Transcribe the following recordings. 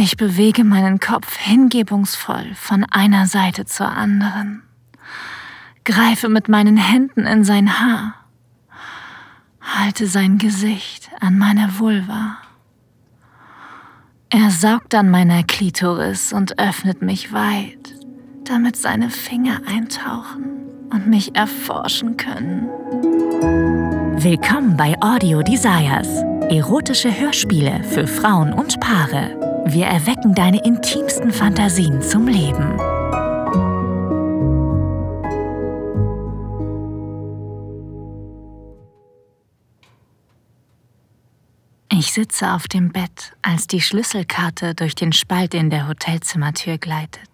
Ich bewege meinen Kopf hingebungsvoll von einer Seite zur anderen, greife mit meinen Händen in sein Haar, halte sein Gesicht an meiner Vulva. Er saugt an meiner Klitoris und öffnet mich weit, damit seine Finger eintauchen und mich erforschen können. Willkommen bei Audio Desires. Erotische Hörspiele für Frauen und Paare. Wir erwecken deine intimsten Fantasien zum Leben. Ich sitze auf dem Bett, als die Schlüsselkarte durch den Spalt in der Hotelzimmertür gleitet.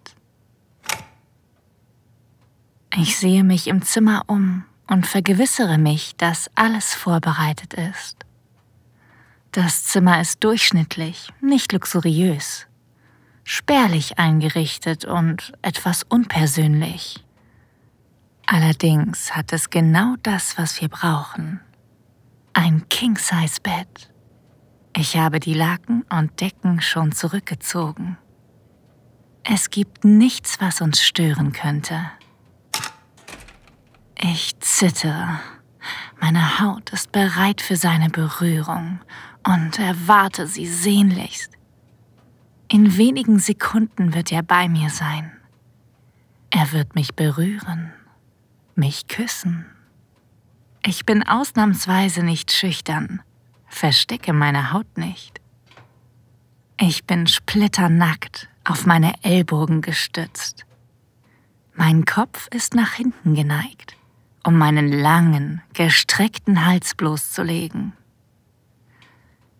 Ich sehe mich im Zimmer um und vergewissere mich, dass alles vorbereitet ist. Das Zimmer ist durchschnittlich, nicht luxuriös, spärlich eingerichtet und etwas unpersönlich. Allerdings hat es genau das, was wir brauchen. Ein King-Size-Bett. Ich habe die Laken und Decken schon zurückgezogen. Es gibt nichts, was uns stören könnte. Ich zittere. Meine Haut ist bereit für seine Berührung und erwarte sie sehnlichst. In wenigen Sekunden wird er bei mir sein. Er wird mich berühren, mich küssen. Ich bin ausnahmsweise nicht schüchtern, verstecke meine Haut nicht. Ich bin splitternackt, auf meine Ellbogen gestützt. Mein Kopf ist nach hinten geneigt, um meinen langen, gestreckten Hals bloßzulegen.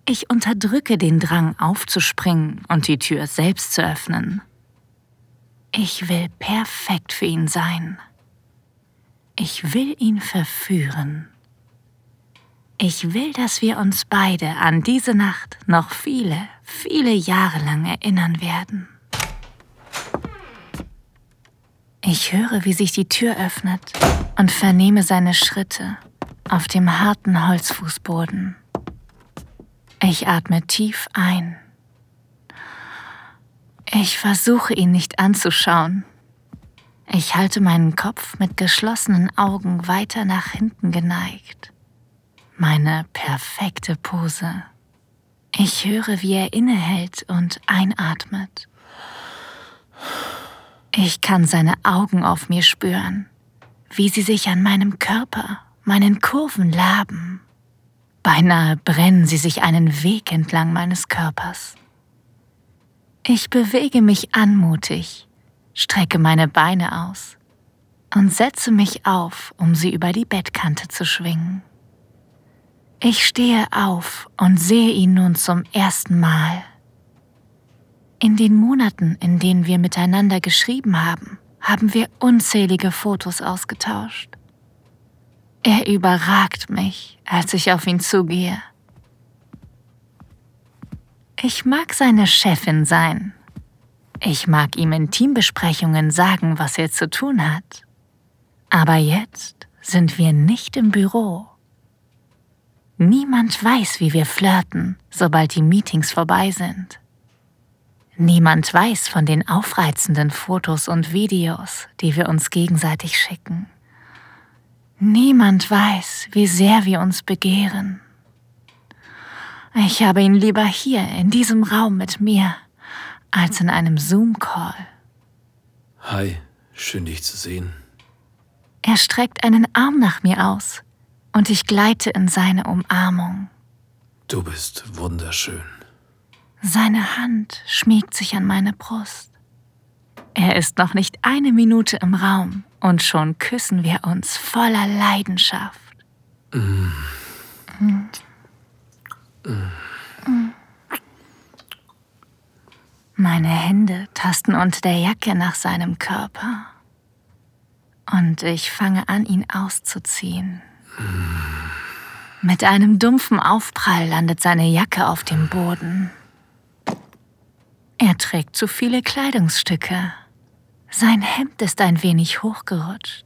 Ich unterdrücke den Drang aufzuspringen und die Tür selbst zu öffnen. Ich will perfekt für ihn sein. Ich will ihn verführen. Ich will, dass wir uns beide an diese Nacht noch viele, viele Jahre lang erinnern werden. Ich höre, wie sich die Tür öffnet und vernehme seine Schritte auf dem harten Holzfußboden. Ich atme tief ein. Ich versuche ihn nicht anzuschauen. Ich halte meinen Kopf mit geschlossenen Augen weiter nach hinten geneigt. Meine perfekte Pose. Ich höre, wie er innehält und einatmet. Ich kann seine Augen auf mir spüren, wie sie sich an meinem Körper, meinen Kurven laben. Beinahe brennen sie sich einen Weg entlang meines Körpers. Ich bewege mich anmutig, strecke meine Beine aus und setze mich auf, um sie über die Bettkante zu schwingen. Ich stehe auf und sehe ihn nun zum ersten Mal. In den Monaten, in denen wir miteinander geschrieben haben, haben wir unzählige Fotos ausgetauscht. Er überragt mich, als ich auf ihn zugehe. Ich mag seine Chefin sein. Ich mag ihm in Teambesprechungen sagen, was er zu tun hat. Aber jetzt sind wir nicht im Büro. Niemand weiß, wie wir flirten, sobald die Meetings vorbei sind. Niemand weiß von den aufreizenden Fotos und Videos, die wir uns gegenseitig schicken. Niemand weiß, wie sehr wir uns begehren. Ich habe ihn lieber hier in diesem Raum mit mir als in einem Zoom-Call. Hi, schön dich zu sehen. Er streckt einen Arm nach mir aus und ich gleite in seine Umarmung. Du bist wunderschön. Seine Hand schmiegt sich an meine Brust. Er ist noch nicht eine Minute im Raum und schon küssen wir uns voller Leidenschaft. Mm. Mm. Meine Hände tasten unter der Jacke nach seinem Körper. Und ich fange an, ihn auszuziehen. Mit einem dumpfen Aufprall landet seine Jacke auf dem Boden. Er trägt zu viele Kleidungsstücke. Sein Hemd ist ein wenig hochgerutscht.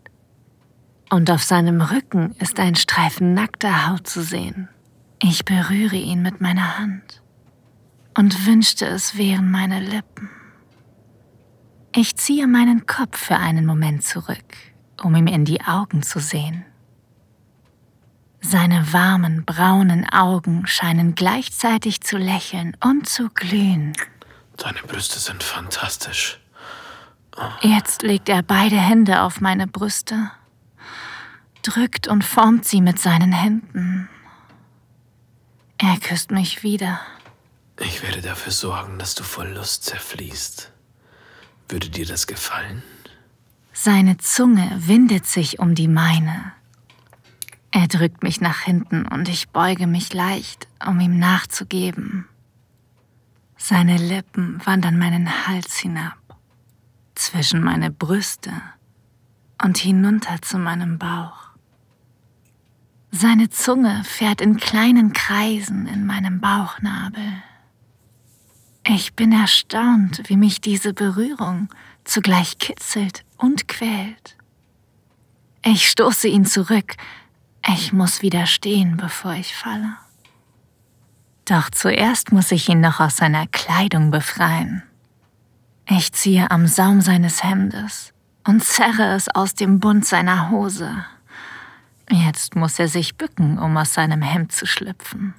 Und auf seinem Rücken ist ein Streifen nackter Haut zu sehen. Ich berühre ihn mit meiner Hand. und wünschte, es wären meine Lippen. Ich ziehe meinen Kopf für einen Moment zurück, um ihm in die Augen zu sehen. Seine warmen, braunen Augen scheinen gleichzeitig zu lächeln und zu glühen. Deine Brüste sind fantastisch. Jetzt legt er beide Hände auf meine Brüste, drückt und formt sie mit seinen Händen. Er küsst mich wieder. Ich werde dafür sorgen, dass du vor Lust zerfließt. Würde dir das gefallen? Seine Zunge windet sich um die meine. Er drückt mich nach hinten und ich beuge mich leicht, um ihm nachzugeben. Seine Lippen wandern meinen Hals hinab, zwischen meine Brüste und hinunter zu meinem Bauch. Seine Zunge fährt in kleinen Kreisen in meinem Bauchnabel. Ich bin erstaunt, wie mich diese Berührung zugleich kitzelt und quält. Ich stoße ihn zurück. Ich muss widerstehen, bevor ich falle. Doch zuerst muss ich ihn noch aus seiner Kleidung befreien. Ich ziehe am Saum seines Hemdes und zerre es aus dem Bund seiner Hose. Jetzt muss er sich bücken, um aus seinem Hemd zu schlüpfen.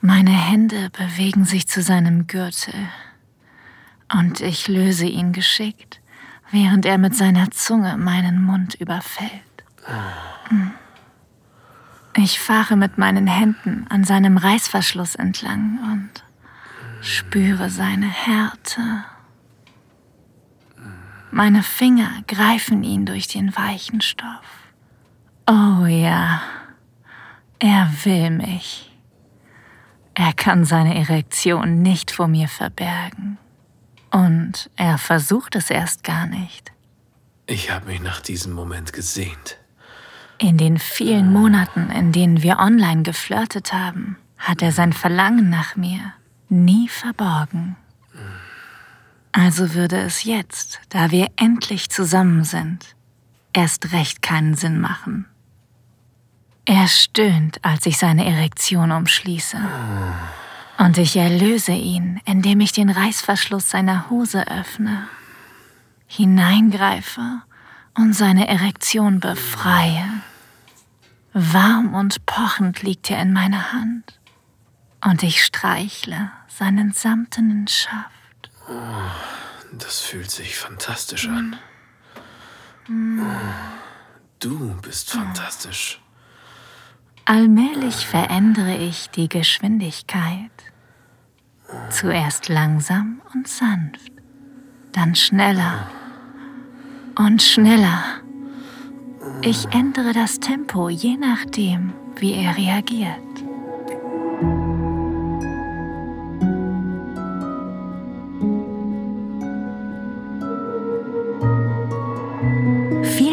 Meine Hände bewegen sich zu seinem Gürtel und ich löse ihn geschickt, während er mit seiner Zunge meinen Mund überfällt. Ich fahre mit meinen Händen an seinem Reißverschluss entlang und spüre seine Härte. Meine Finger greifen ihn durch den weichen Stoff. Oh ja, er will mich. Er kann seine Erektion nicht vor mir verbergen. Und er versucht es erst gar nicht. Ich habe mich nach diesem Moment gesehnt. In den vielen Monaten, in denen wir online geflirtet haben, hat er sein Verlangen nach mir nie verborgen. Also würde es jetzt, da wir endlich zusammen sind, erst recht keinen Sinn machen, er stöhnt, als ich seine Erektion umschließe. Und ich erlöse ihn, indem ich den Reißverschluss seiner Hose öffne, hineingreife und seine Erektion befreie. Warm und pochend liegt er in meiner Hand und ich streichle seinen samtenen Schaft. Das fühlt sich fantastisch an. Du bist fantastisch. Allmählich verändere ich die Geschwindigkeit. Zuerst langsam und sanft, dann schneller und schneller. Ich ändere das Tempo je nachdem, wie er reagiert.